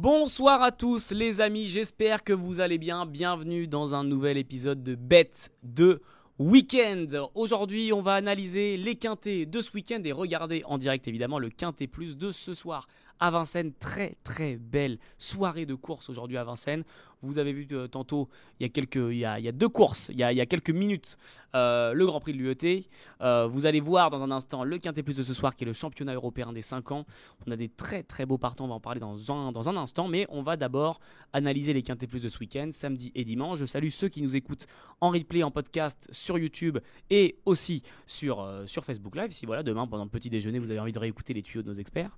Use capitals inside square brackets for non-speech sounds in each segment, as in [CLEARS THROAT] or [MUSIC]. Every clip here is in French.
Bonsoir à tous les amis, j'espère que vous allez bien. Bienvenue dans un nouvel épisode de Bête de Week-end. Aujourd'hui, on va analyser les quintés de ce week-end et regarder en direct évidemment le quintet plus de ce soir à Vincennes. Très très belle soirée de course aujourd'hui à Vincennes. Vous avez vu euh, tantôt, il y a, quelques, il y a, deux courses, il y a, quelques minutes, euh, le Grand Prix de l'UET. Euh, vous allez voir dans un instant le Quintet Plus de ce soir qui est le championnat européen des 5 ans. On a des très très beaux partants, on va en parler dans un, dans un instant, mais on va d'abord analyser les Quintet Plus de ce week-end, samedi et dimanche. Je salue ceux qui nous écoutent en replay, en podcast sur YouTube et aussi sur, sur Facebook Live. Si voilà, demain pendant le petit déjeuner, vous avez envie de réécouter les tuyaux de nos experts.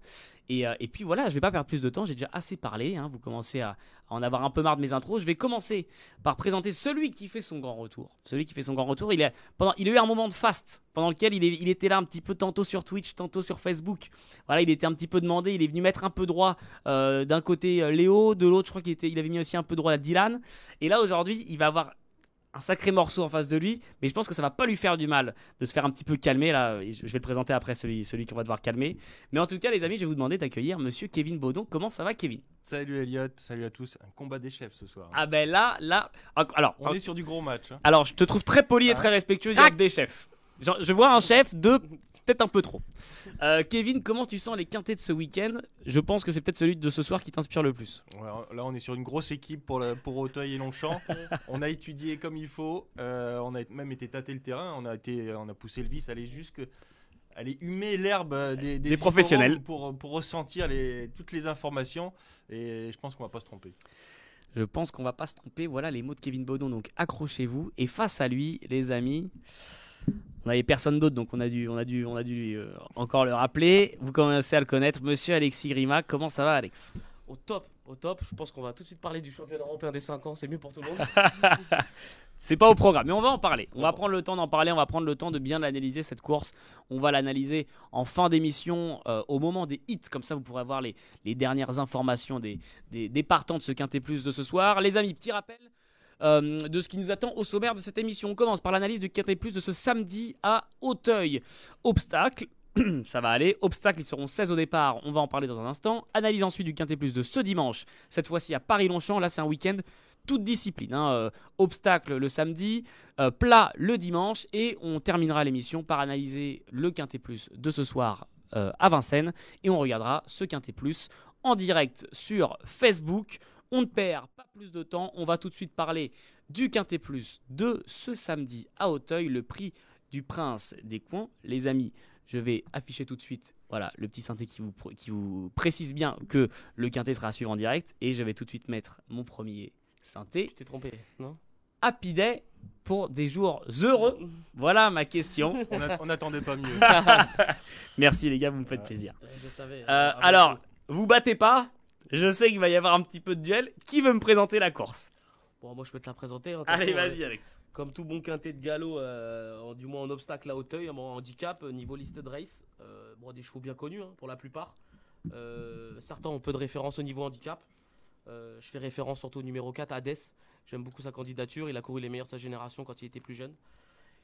Et, et puis voilà, je vais pas perdre plus de temps, j'ai déjà assez parlé. hein. Vous commencez à, en avoir un peu marre de mes intros. Je vais commencer par présenter celui qui fait son grand retour. Celui qui fait son grand retour, il, a eu un moment de fast pendant lequel il, était là un petit peu tantôt sur Twitch, tantôt sur Facebook. Voilà, il était un petit peu demandé. Il est venu mettre un peu droit euh, d'un côté euh, Léo, de l'autre, je crois qu'il il avait mis aussi un peu droit à Dylan. Et là aujourd'hui, il va avoir un sacré morceau en face de lui, mais je pense que ça va pas lui faire du mal de se faire un petit peu calmer là. Je vais le présenter après celui, celui qu'on va devoir calmer. Mais en tout cas, les amis, je vais vous demander d'accueillir Monsieur Kevin Baudon. Comment ça va, Kevin? Salut Elliot, salut à tous. Un combat des chefs ce soir. Ah ben là, là, alors, On est sur du gros match. hein. alors, je te trouve très poli et Ah. très respectueux direct des chefs. Genre, je vois un chef de peut-être un peu trop. Euh, Kevin, comment tu sens les quintés de ce week-end? Je pense que c'est peut-être celui de ce soir qui t'inspire le plus. Là, on est sur une grosse équipe pour, la- pour Auteuil et Longchamp. [LAUGHS] on a étudié comme il faut. euh, on a même été tâter le terrain. On a, été, on a poussé le vis, aller jusque. Aller humer l'herbe euh, des, Des professionnels. Pour, pour ressentir les, toutes les informations. Et je pense qu'on va pas se tromper. Je pense qu'on va pas se tromper. Voilà les mots de Kevin Baudon. Donc accrochez-vous. Et face à lui, les amis, on n'avait personne d'autre, donc on a dû, on a dû, on a dû euh, encore le rappeler. Vous commencez à le connaître, Monsieur Alexis Grima. Comment ça va, Alex? Au top, au top. Je pense qu'on va tout de suite parler du championnat européen des 5 ans. C'est mieux pour tout le monde. [LAUGHS] C'est pas au programme, mais on va en parler. On va prendre le temps d'en parler, on va prendre le temps de bien l'analyser cette course. On va l'analyser en fin d'émission, euh, au moment des hits, comme ça vous pourrez avoir les, les dernières informations des, des, des partants de ce Quintet Plus de ce soir. Les amis, petit rappel euh, de ce qui nous attend au sommaire de cette émission. On commence par l'analyse du Quintet Plus de ce samedi à Auteuil. Obstacle. [CLEARS THROAT] Ça va aller. Obstacles, ils seront 16 au départ. On va en parler dans un instant. Analyse ensuite du Quintet Plus de ce dimanche. Cette fois-ci à Paris-Longchamp. Là, c'est un week-end toute discipline. hein. Euh, obstacle le samedi, euh, plat le dimanche et on terminera l'émission par analyser le Quintet Plus de ce soir à Vincennes et on regardera ce Quintet Plus en direct sur Facebook. On ne perd pas plus de temps, on va tout de suite parler du Quintet Plus de ce samedi à Auteuil, le prix du Prince des Coins. Les amis, je vais afficher tout de suite voilà, le petit synthé qui vous, qui vous précise bien que le Quintet sera à suivre en direct et je vais tout de suite mettre mon premier synthé. Tu t'es trompé, non? Happy Day pour des jours heureux Voilà ma question. [LAUGHS] On n'attendait pas mieux. [LAUGHS] Merci les gars, vous me faites plaisir. Je savais. Euh, Ah, alors, vous battez pas Je sais qu'il va y avoir un petit peu de duel. Qui veut me présenter la course? Bon, moi je peux te la présenter. hein, Allez, vas-y Alex. Comme tout bon quintet de galop, euh, en- du moins en obstacle à Auteuil, en handicap, euh, niveau listed race. euh, bon, des chevaux bien connus hein, pour la plupart. Euh, certains ont peu de référence au niveau handicap. Je fais référence surtout au numéro 4, Hades. J'aime beaucoup sa candidature. Il a couru les meilleurs de sa génération quand il était plus jeune.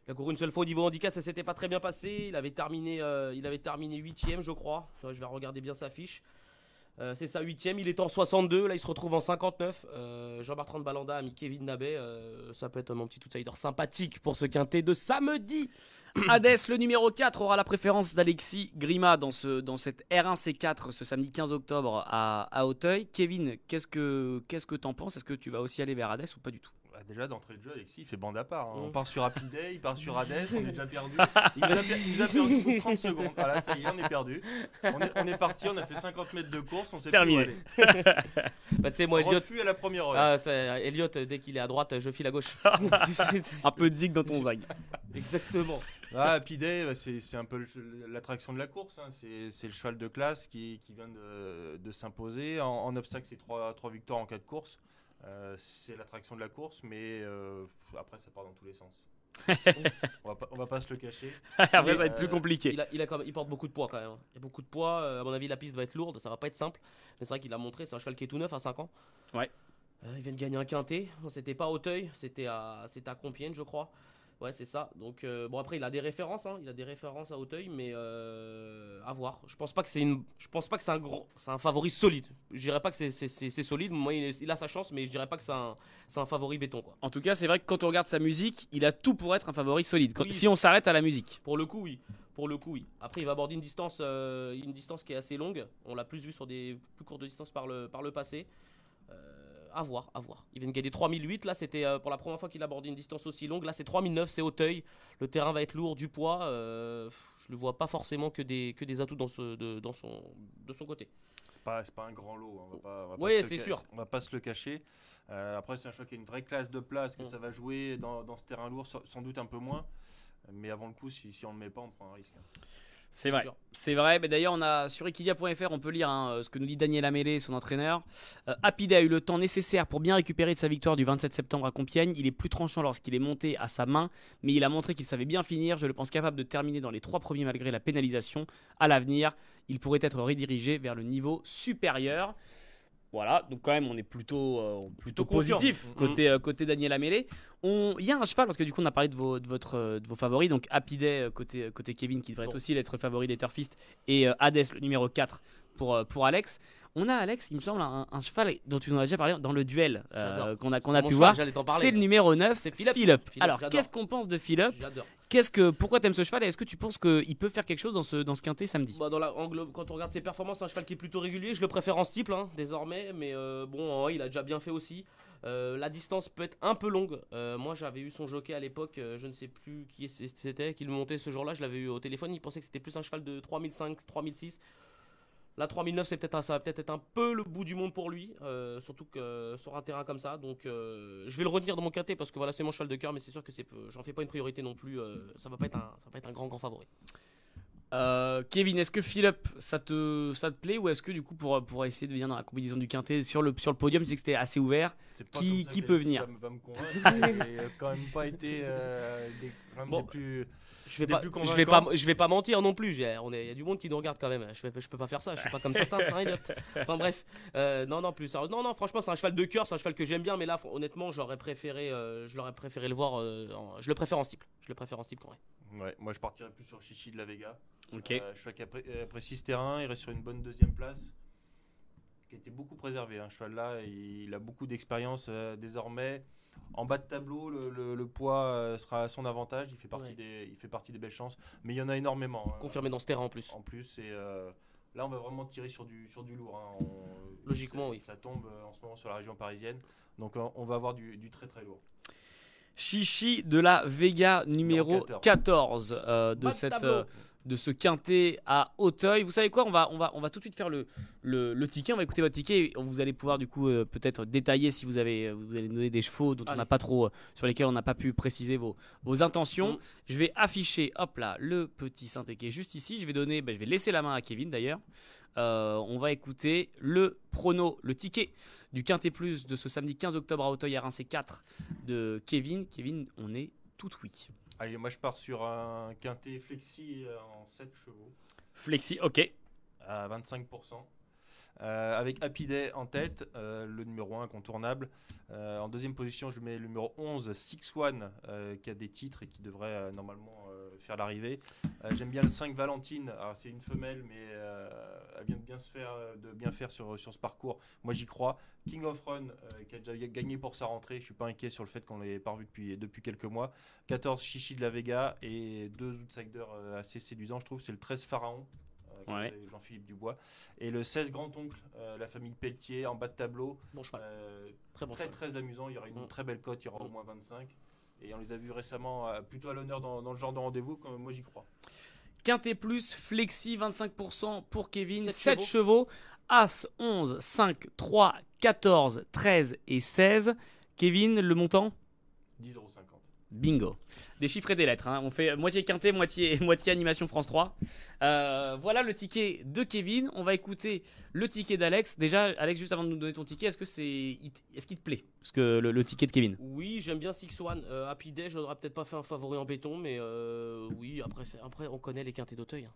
Il a couru une seule fois au niveau handicap, ça s'était pas très bien passé. Il avait terminé, il avait terminé 8ème, je crois. Je vais regarder bien sa fiche. Euh, c'est sa 8ème, il est en 62, là il se retrouve en 59. Euh, Jean-Bertrand Balanda a mis Kevin Nabet. euh, ça peut être mon petit outsider sympathique pour ce quintet de samedi. [COUGHS] Hades, le numéro 4, aura la préférence d'Alexis Grima dans, ce, dans cette R1C4 ce samedi 15 octobre à, à Auteuil. Kevin, qu'est-ce que qu'est-ce que t'en penses? Est-ce que tu vas aussi aller vers Hades ou pas du tout? Bah, déjà d'entrée de jeu, Alexis, il fait bande à part. hein. Mm. On part sur Happy Day, il part sur Hades, on est [LAUGHS] déjà perdu. Il nous a, per- il nous a perdu au bout de 30 secondes. Voilà, ça y est, on est perdu. On est, on est parti, on a fait 50 mètres de course, on s'est Terminé. [LAUGHS] Bah, tu sais, moi, Elliot, Refus à la première heure. ah, c'est- Elliot, dès qu'il est à droite, je file à gauche. [LAUGHS] Un peu de zig dans ton zag. Exactement. Ah, Happy Day, bah, c'est c'est un peu l'attraction de la course. hein. C'est c'est le cheval de classe qui, qui vient de, de s'imposer. En, en obstacle, c'est trois, trois victoires en quatre courses. Euh, c'est l'attraction de la course, mais euh, après, ça part dans tous les sens. [LAUGHS] on, va pas, on va pas se le cacher. Après, Mais, ça va être plus euh, compliqué. Il, a- il a quand même- il porte beaucoup de poids quand même. hein. Il y a beaucoup de poids. à mon avis, la piste va être lourde. Ça va pas être simple. Mais c'est vrai qu'il a montré. C'est un cheval qui est tout neuf à 5 ans. Ouais. Euh, il vient de gagner un quintet. C'était pas à Auteuil. C'était à, c'était à Compiègne, je crois. Ouais, c'est ça. Donc, euh, bon, après, il a des références, hein. il a des références à Hauteuil, mais euh, à voir. Je pense pas que c'est une, je pense pas que c'est un gros, c'est un favori solide. Je dirais pas que c'est, solide. Moi, il, est- il a sa chance, mais je dirais pas que c'est un, un favori béton, quoi. En tout cas, c'est vrai que quand on regarde sa musique, il a tout pour être un favori solide. Quand- Oui. Si on s'arrête à la musique. Pour le coup, oui. Pour le coup, oui. Après, il va aborder une distance, euh, une distance qui est assez longue. On l'a plus vu sur des plus courtes distances par le, par le passé. Euh, à voir, à voir. Il vient de gagner 3008. Là, c'était euh, pour la première fois qu'il abordait une distance aussi longue. Là, c'est 3009, c'est Hauteuil. Le terrain va être lourd, du poids. euh, je ne vois pas forcément que des, que des atouts dans, ce, de, dans son, de son côté. C'est pas, pas un grand lot. hein, On va pas, on va pas Ouais, se le c'est ca- sûr. On va pas se le cacher. Euh, après, c'est un choix qui a une vraie classe de place, que Mm. ça va jouer dans, dans ce terrain lourd, sans doute un peu moins. Mais avant le coup, si, si on ne le met pas, on prend un risque. hein. C'est vrai. C'est vrai. Mais d'ailleurs, on a sur equidia.fr, on peut lire hein, euh, ce que nous dit Daniel Amélé, son entraîneur. Euh, Apide a eu le temps nécessaire pour bien récupérer de sa victoire du 27 septembre à Compiègne. Il est plus tranchant lorsqu'il est monté à sa main, mais il a montré qu'il savait bien finir. Je le pense capable de terminer dans les trois premiers malgré la pénalisation. À l'avenir, il pourrait être redirigé vers le niveau supérieur. Voilà, donc quand même on est plutôt, euh, plutôt positif Mhm. côté, euh, côté Daniel Amélé. Il y a un cheval, parce que du coup on a parlé de vos, de votre, euh, de vos favoris, donc Happyday euh, côté, côté Kevin qui devrait Bon. être aussi l'être favori des Turfistes et Hades le numéro 4 pour, pour Alex. On a Alex, il me semble, un, un cheval dont tu nous as déjà parlé dans le duel euh, qu'on a, qu'on pu cheval, voir. C'est le numéro 9, C'est Philippe. Philip. Philippe, Alors qu'est-ce qu'on pense de Philip J'adore. Qu'est-ce que, Pourquoi t'aimes ce cheval et est-ce que tu penses qu'il peut faire quelque chose dans ce, dans ce quintet samedi? Bah, dans la, englobe- quand on regarde ses performances, c'est un cheval qui est plutôt régulier. Je le préfère en steeple hein, désormais, mais euh, bon, il a déjà bien fait aussi. Euh, la distance peut être un peu longue. Euh, moi, j'avais eu son jockey à l'époque, euh, je ne sais plus qui c'était, qui le montait ce jour-là. Je l'avais eu au téléphone. Il pensait que c'était plus un cheval de 3005, 3006. La 3009, c'est peut-être un- ça va peut-être être un peu le bout du monde pour lui, euh, surtout que euh, sur un terrain comme ça. Donc, euh, je vais le retenir dans mon quintet parce que voilà, c'est mon cheval de cœur, mais c'est sûr que c'est, j'en fais pas une priorité non plus. euh, ça va pas être un, ça va pas être un grand grand favori. Euh, Kevin, est-ce que Philip, ça te, ça te plaît ou est-ce que du coup pour, pour essayer de venir dans la compétition du quintet sur le, sur le podium, tu sais que c'était assez ouvert C'est pas Qui- comme ça qui que peut venir? Va, me- va me convaincre. J'ai quand même pas été euh, des, Bon. des plus. Je vais pas, je vais pas, je vais pas mentir non plus. J'ai- On est, il y a du monde qui nous regarde quand même. Je, je peux pas faire ça. Je suis pas comme certains. hein. Enfin bref, Euh, non non plus. Non non, franchement c'est un cheval de cœur, c'est un cheval que j'aime bien, mais là honnêtement j'aurais préféré, euh, je l'aurais préféré le voir. euh, en- je le préfère en steeple. Je le préfère en steeple quand même. Ouais, moi, je partirais plus sur Chichi de la Vega. Ok. Euh, je crois qu'il appré- euh, apprécie ce terrain, il reste sur une bonne deuxième place, qui a été beaucoup préservé. Un cheval là, il a beaucoup d'expérience euh, désormais. En bas de tableau, le, le- le poids euh, sera à son avantage. Il fait partie, Ouais. des, il fait partie des belles chances, mais il y en a énormément. hein. Confirmé dans ce terrain en plus. En plus, et euh, là, on va vraiment tirer sur du, sur du lourd. hein. On- Logiquement, ça- oui. Ça tombe euh, en ce moment sur la région parisienne, donc euh, on va avoir du, du très très lourd. Chichi de la Vega numéro Numéro 14, 14. euh, de, cette, de ce quintet à Auteuil. Vous savez quoi on va, on, va, on va tout de suite faire le, le, le ticket. On va écouter votre ticket. et Vous allez pouvoir du coup euh, peut-être détailler si vous, avez, vous allez donner des chevaux dont on n'a pas trop, euh, sur lesquels on n'a pas pu préciser vos, vos intentions. Mm. Je vais afficher, hop là, le petit est juste ici. Je vais donner, ben, je vais laisser la main à Kevin d'ailleurs. Euh, on va écouter le prono, le ticket du Quintet Plus de ce samedi 15 octobre à Auteuil RNC 4 de Kevin. Kevin, on est tout oui. Allez, moi je pars sur un quintet flexi euh, en 7 chevaux. Flexi, ok. à 25%. Euh, avec Happy Day en tête, euh, le numéro 1 incontournable. Euh, en deuxième position, je mets le numéro 11, Six One, qui a des titres et qui devrait normalement faire l'arrivée. J'aime bien le 5 Valentine. C'est une femelle, mais elle vient de bien, se faire, de bien faire sur, sur ce parcours. Moi, j'y crois. King of Run, qui a déjà gagné pour sa rentrée. Je suis pas inquiet sur le fait qu'on l'ait pas revu depuis, depuis quelques mois. 14 Chichi de la Vega et deux outsiders assez séduisants, je trouve. C'est le 13 Pharaon. Euh, Ouais. Jean-Philippe Dubois. Et le 16 Grand-Oncle, euh, la famille Pelletier, en bas de tableau. Bon cheval. Euh, Très bon très cheval. très amusant. Il y aura une Mm. très belle cote, il y aura au moins 25. Et on les a vus récemment euh, plutôt à l'honneur dans, dans le genre de rendez-vous. comme Moi j'y crois. Quintet Plus, Flexi, 25% pour Kevin. Sept 7 chevaux. As, 11, 5, 3, 14, 13 et 16. Kevin, le montant? 10,50€. Bingo. Des chiffres et des lettres. hein. On fait moitié quintet, moitié, [LAUGHS] moitié animation France 3. Euh, voilà le ticket de Kevin. On va écouter le ticket d'Alex. Déjà, Alex, juste avant de nous donner ton ticket, est-ce que c'est, est-ce qu'il te plaît? Parce que le, ticket de Kevin. Oui, j'aime bien Six One. Euh, Happy Day, je n'aurais peut-être pas fait un favori en béton, mais euh, oui, après, après on connaît les quintés d'Auteuil. hein.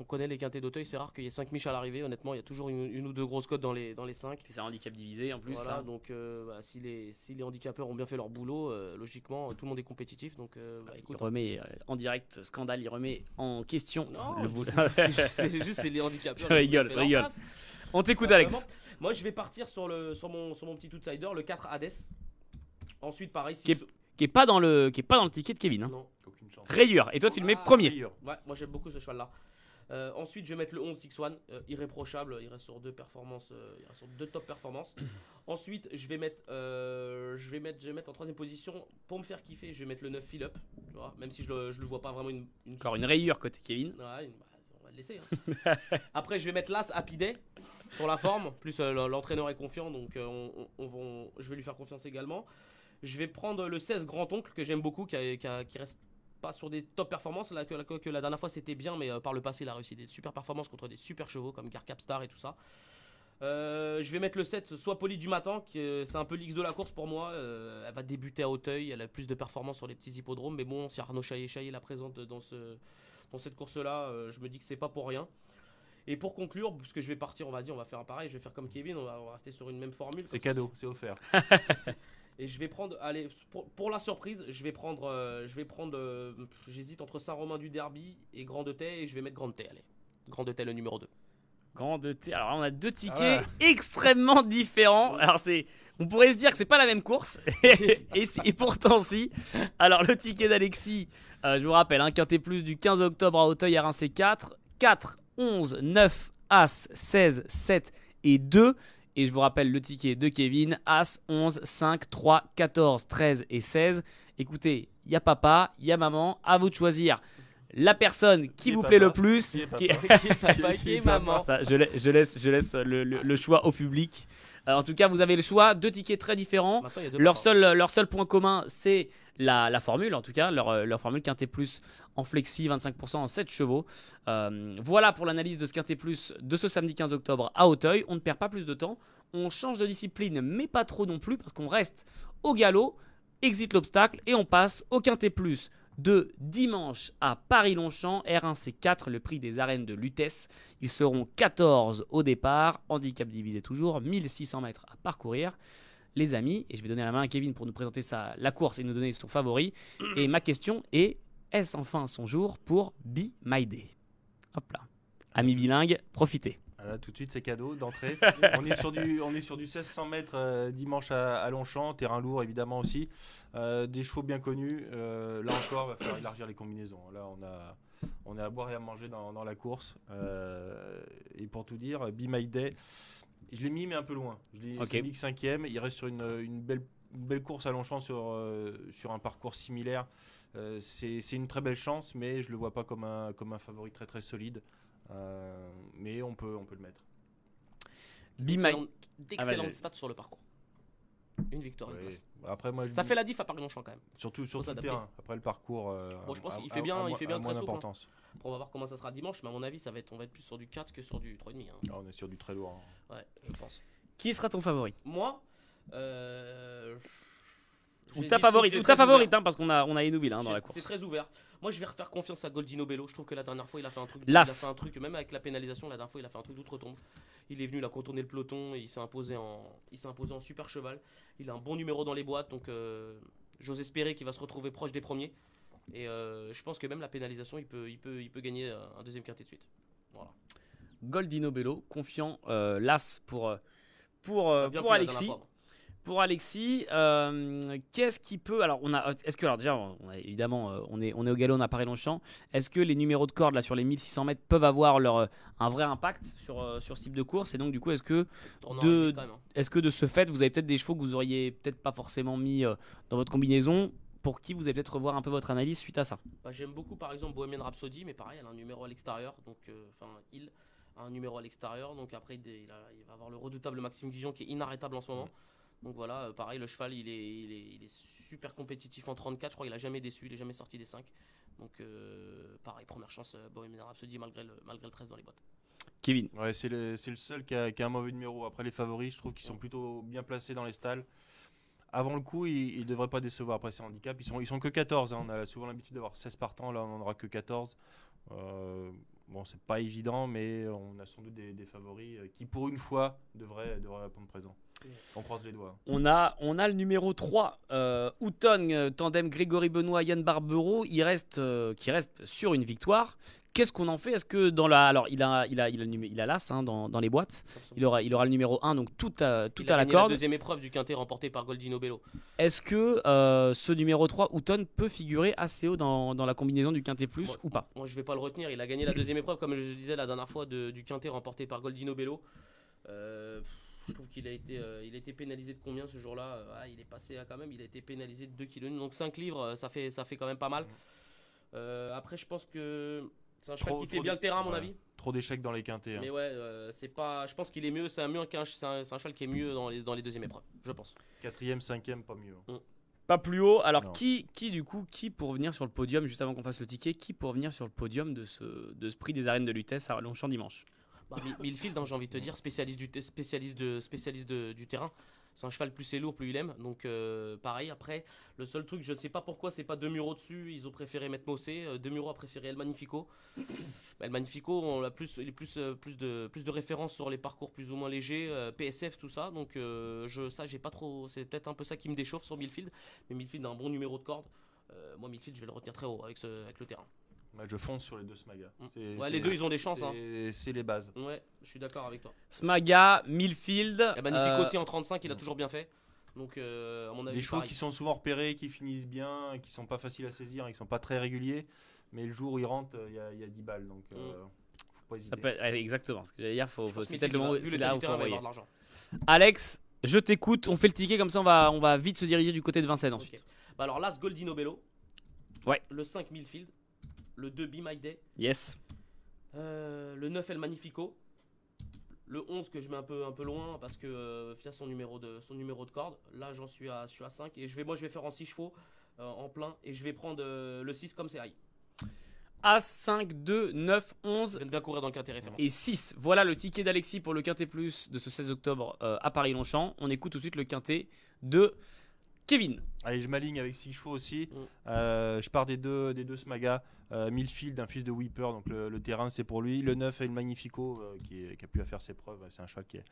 On connaît les quintés d'Auteuil, c'est rare qu'il y ait 5 miches à l'arrivée. Honnêtement, il y a toujours une, une ou deux grosses cotes dans les, dans les 5. C'est un handicap divisé en plus. Voilà, là. donc euh, bah, si, les, si les handicapeurs ont bien fait leur boulot, euh, logiquement, tout le monde est compétitif. Donc, euh, bah, Il écoute, remet euh, en direct, scandale, il remet en question non, le boulot. [LAUGHS] c'est juste, c'est les handicapeurs. Je rigole, je rigole. On t'écoute, Alex. Moi, je vais partir sur, le, sur, mon, sur mon petit outsider, le 4 Hades. Ensuite, pareil, Qui est- Six- Qui est pas dans le, qui est pas dans le ticket de Kevin. Hein. Non, Aucune chance. Rayure. Et toi, tu le mets Ah, premier. Ouais, moi j'aime beaucoup ce cheval-là. Euh, ensuite, je vais mettre le 11 X1, euh, irréprochable. Il reste sur deux performances, euh, il reste sur deux top performances. [COUGHS] ensuite, je vais mettre, je vais mettre, je vais mettre en troisième position pour me faire kiffer. Je vais mettre le 9 Philip, tu vois, même si je le, je le vois pas vraiment une. une Encore une rayure côté Kevin. Ouais, une- bah, on va le laisser. hein. [LAUGHS] Après, je vais mettre l'As Happy Day sur la forme. Plus l'entraîneur est confiant, donc on, on- je vais lui faire confiance également. Je vais prendre le 16 Grand Oncle que j'aime beaucoup, qui, a- qui, a- qui reste pas sur des top performances. Là, que, la- que la dernière fois c'était bien, mais euh, par le passé il a réussi des super performances contre des super chevaux comme Gar Capstar et tout ça. Euh, je vais mettre le 7, soit Poli du matin, qui euh, c'est un peu l'X de la course pour moi. Elle va débuter à Hauteuil, elle a plus de performances sur les petits hippodromes, mais bon, si Arnaud Chaillet la présente dans, ce, dans cette course-là, je me dis que c'est pas pour rien. Et pour conclure, parce que je vais partir, on va dire, on va faire un pareil, je vais faire comme Kevin, on va, on va rester sur une même formule. C'est cadeau, c'est offert. [LAUGHS] Et je vais prendre, allez, pour, pour la surprise, je vais prendre, euh, je vais prendre, euh, j'hésite entre Saint-Romain du Derby et Grand de Tay, et je vais mettre Grand de Tay, allez. Grand de Tay, le numéro 2. Grande T. Alors là, on a deux tickets Ah extrêmement différents. Alors c'est, on pourrait se dire que c'est pas la même course, [LAUGHS] et, c'est- et pourtant si. Alors le ticket d'Alexis, euh, je vous rappelle, un quintet plus du 15 octobre à Auteuil à Reims 4, 4, 11, 9, As, 16, 7 et 2. Et je vous rappelle le ticket de Kevin, As, 11, 5, 3, 14, 13 et 16. Écoutez, il y a papa, il y a maman, à vous de choisir la personne qui, vous papa plaît le plus. Qui est qui- papa [LAUGHS] qui est papa, qui est maman. ça, je, lai- je laisse, je laisse le, le- le choix au public. Euh, en tout cas, vous avez le choix, deux tickets très différents. Leur seul, leur seul point commun, c'est la, formule, en tout cas, leur, euh, formule Quintet Plus en flexi, 25% en 7 chevaux. Euh, voilà pour l'analyse de ce Quintet Plus de ce samedi 15 octobre à Auteuil. On ne perd pas plus de temps. On change de discipline, mais pas trop non plus, parce qu'on reste au galop, exit l'obstacle, et on passe au Quintet Plus de dimanche à Paris-Longchamp, R1C4, le prix des arènes de Lutèce. Ils seront 14 au départ, handicap divisé toujours, 1600 mètres à parcourir. Les amis, et je vais donner la main à Kevin pour nous présenter sa, la course et nous donner son favori. Et ma question est est-ce enfin son jour pour Be My Day? Hop là. Amis bilingues, profitez. Voilà, tout de suite, c'est cadeau d'entrée. [LAUGHS] on, est sur du, on est sur du 1600 mètres euh, dimanche à, à Longchamp, terrain lourd évidemment aussi. Euh, des chevaux bien connus. Euh, là encore, il va falloir élargir les combinaisons. Là, on a, on a à boire et à manger dans, dans la course. Euh, et pour tout dire, Be My Day, je l'ai mis mais un peu loin. Je l'ai mis que cinquième. Il reste sur une, une belle, une belle course à Longchamp sur, euh, sur un parcours similaire. Euh, c'est c'est une très belle chance, mais je le vois pas comme un, comme un favori très très solide. Euh, mais on peut, on peut le mettre. D'excellentes- Ah, stats sur le parcours. Une victoire, une Ouais. place. Après, moi, je Ça fait la diff à Paris-Longchamp quand même. surtout sur le terrain. Après le parcours. euh, Bon, je pense a- qu'il fait bien- a il fait bien très souple, hein. on va voir comment ça sera dimanche, mais à mon avis, ça va être, on va être plus sur du 4 que sur du 3,5. Hein. Là, on est sur du très lourd. hein. Ouais, je pense. Qui sera ton favori? Moi, euh, Ou ta favorite, c'est ou ta favorite, hein, parce qu'on a, on a Enouville hein, dans la C'est course. très ouvert. Moi, je vais refaire confiance à Goldino Bello. Je trouve que la dernière fois, il a fait un truc. Il a fait un truc, même avec la pénalisation, la dernière fois, il a fait un truc d'outre-tombe. Il est venu, il a contourné le peloton et il s'est imposé en, il s'est imposé en super cheval. Il a un bon numéro dans les boîtes, donc euh, j'ose espérer qu'il va se retrouver proche des premiers. Et euh, je pense que même la pénalisation, il peut, il peut, il peut gagner euh, un deuxième quintet de suite. Voilà. Goldino Bello, confiant, l'as pour, Alexis. Pour Alexis, euh, qu'est-ce qui peut alors on a est-ce que alors déjà on a- évidemment euh, on est on est au galop on a Paris Longchamp. Est-ce que les numéros de corde là sur les 1600 mètres peuvent avoir leur euh, un vrai impact sur sur ce type de course? Et donc du coup est-ce que De- hein. est-ce que de ce fait vous avez peut-être des chevaux que vous auriez peut-être pas forcément mis dans votre combinaison pour qui vous allez peut-être revoir un peu votre analyse suite à ça? Bah, J'aime beaucoup par exemple Bohemian Rhapsody, mais pareil, elle a un numéro à l'extérieur, donc enfin il a un numéro à l'extérieur, donc après il, il a- il va avoir le redoutable Maxime Guillon qui est inarrêtable en ce moment. Donc voilà, euh, pareil, le cheval il est, il, est, il est super compétitif en 34, je crois qu'il a jamais déçu, il est jamais sorti des 5. Donc euh, pareil, première chance euh, Bohemian Rhapsody malgré le, malgré le 13 dans les boîtes. Kevin. Ouais, c'est le, c'est le seul qui a, qui a un mauvais numéro. Après, les favoris, je trouve qu'ils sont plutôt bien placés dans les stalles. Avant le coup, ils ne devraient pas décevoir. Après, c'est un handicap. Ils sont, ils sont que 14. hein. On a souvent l'habitude d'avoir 16 partants. Là, on n'en aura que 14. Euh, Bon, c'est pas évident, mais on a sans doute des, des favoris qui, pour une fois, devraient, devraient répondre présent. On croise les doigts. On a, on a le numéro 3, euh, Houton, euh, tandem Grégory Benoît, Yann Barbero, il reste, euh, qui reste sur une victoire. Qu'est-ce qu'on en fait? Est-ce que dans la. Alors, il a, il a, il a, le il a l'as hein, dans, dans les boîtes. Il aura, il aura le numéro 1, donc tout à, tout Il a à la corde. deuxième épreuve du quintet remporté par Goldino Bello. Est-ce que euh, ce numéro 3, Houton, peut figurer assez haut dans, dans la combinaison du Quintet Plus Moi- ou pas? Moi, je vais pas le retenir. Il a gagné la deuxième épreuve, comme je disais la dernière fois, de- du quintet remporté par Goldino Bello. Euh, je trouve qu'il a été, euh, il a été pénalisé de combien ce jour-là Euh, ah, Il est passé à quand même. Il a été pénalisé de 2 kg. Donc 5 livres, euh, ça fait, ça fait quand même pas mal. Euh, après, je pense que c'est un cheval Trop- qui fait bien le terrain, à mon ouais. avis. Trop d'échecs dans les quintés. hein. Mais ouais, euh, c'est pas. Je pense qu'il est mieux. C'est un mieux qu'un. C'est un, c'est un cheval qui est mieux dans les, dans les deuxièmes épreuves. Je pense. Quatrième, cinquième, pas mieux. Pas plus haut. Alors, Non. qui, qui, du coup, qui pour venir sur le podium, juste avant qu'on fasse le ticket, qui pour venir sur le podium de ce, de ce prix des arènes de Lutèce à Longchamp dimanche? Bah, Mi- Milfield, hein, j'ai envie de te dire, spécialiste du, te- spécialiste de, spécialiste de- du terrain. C'est un cheval plus c'est lourd, plus il aime. Donc euh, pareil, après, le seul truc, je ne sais pas pourquoi, c'est pas deux Muro dessus. Ils ont préféré mettre Mossé. Euh, deux Muro a préféré El Magnifico. Bah, El Magnifico, on a plus, il est plus, euh, plus, de, plus de références sur les parcours plus ou moins légers, euh, PSF, tout ça. Donc euh, je, ça, j'ai pas trop. C'est peut-être un peu ça qui me déchauffe sur Milfield. Mais Milfield a un bon numéro de corde. Moi, Milfield, je vais le retenir très haut avec, ce, avec le terrain. Je fonce sur les deux Smaga. Mm. Ouais, les deux, ils ont des chances. Hein. c'est- les bases. Ouais, je suis d'accord avec toi. Smaga, Milfield. Et Magnifico euh, aussi en 35, il a toujours bien fait. Donc, euh, à mon avis, Des chevaux pareil. qui sont souvent repérés, qui finissent bien, qui sont pas faciles à saisir, qui sont pas très réguliers. Mais le jour où ils rentrent, il y, a- il y a 10 balles. Donc, euh, faut pas ça hésiter. peut être- ouais, exactement. Ce que j'allais dire, faut, faut- c'est peut-être le moment. Là où faut envoyer. Alex, je t'écoute. On fait le ticket comme ça, on va, on va vite se diriger du côté de Vincennes ensuite. Bah alors, l'As Goldino Bello. Ouais. Le 5 Milfield. Le 2 Be My Day. Yes. Euh, le 9 El Magnifico. Le 11 que je mets un peu, un peu loin parce que euh, via son numéro, de, son numéro de corde. Là, j'en suis à, je suis à 5. Et je vais, moi, je vais faire en 6 chevaux euh, en plein. Et je vais prendre euh, le 6 comme c'est high. As 5, 2, 9, 11 Je viens de bien courir dans le quintet référence. et 6. Voilà le ticket d'Alexis pour le Quintet Plus de ce 16 octobre à Paris-Longchamp. On écoute tout de suite le Quintet de Kevin. Allez, je m'aligne avec 6 chevaux aussi. Mm. Euh, je pars des deux, des deux Smaga. Euh, Milfield, un fils de Whipper, donc le, le terrain c'est pour lui. Le 9 et le Magnifico euh, qui, est- qui a pu à faire ses preuves. C'est un cheval qui, est-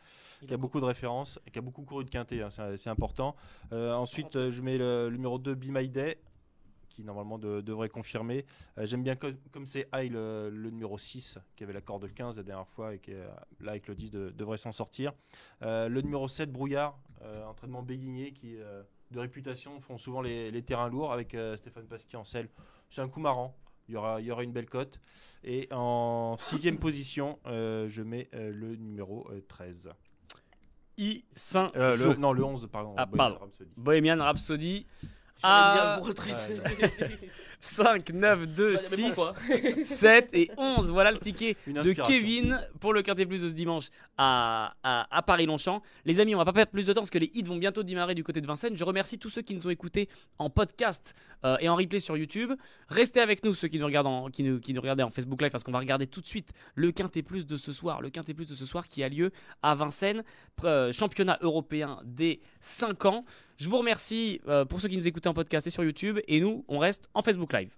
Il qui a beaucoup de références, qui a beaucoup couru de quintet, hein, c'est important. Euh, ensuite, je mets le, le numéro 2, Be My Day, qui normalement de- devrait confirmer. Euh, J'aime bien co- comme c'est high le, le numéro 6, qui avait la corde 15 la dernière fois et qui est, là avec le 10 de- devrait s'en sortir. Euh, le numéro 7, Brouillard, euh, entraînement béguinier qui euh, de réputation font souvent les, les terrains lourds avec euh, Stéphane Pasquier en selle. C'est un coup marrant. Il y, aura, il y aura une belle cote. Et en sixième position, euh, je mets euh, le numéro euh, 13. I Saint le, non, le 11, pardon. Ah, Bohemian pardon. Rhapsody. Bohemian Rhapsody. Ah, dire pour le 13. 5, 9, 2, Ça, mais 6, pourquoi 7 et 11. Voilà le ticket de. Kevin pour le Quintet Plus de ce dimanche à, à, à Paris-Longchamp. Les amis, on va pas perdre plus de temps parce que les hits vont bientôt démarrer du côté de Vincennes. Je remercie tous ceux qui nous ont écoutés en podcast euh, et en replay sur YouTube. Restez avec nous, ceux qui nous regardent en, qui nous, qui nous regardaient en Facebook Live, parce qu'on va regarder tout de suite le Quintet Plus de ce soir. Le Quintet Plus de ce soir qui a lieu à Vincennes, euh, championnat européen des 5 ans. Je vous remercie euh, pour ceux qui nous écoutaient en podcast et sur YouTube. Et nous, on reste en Facebook Live.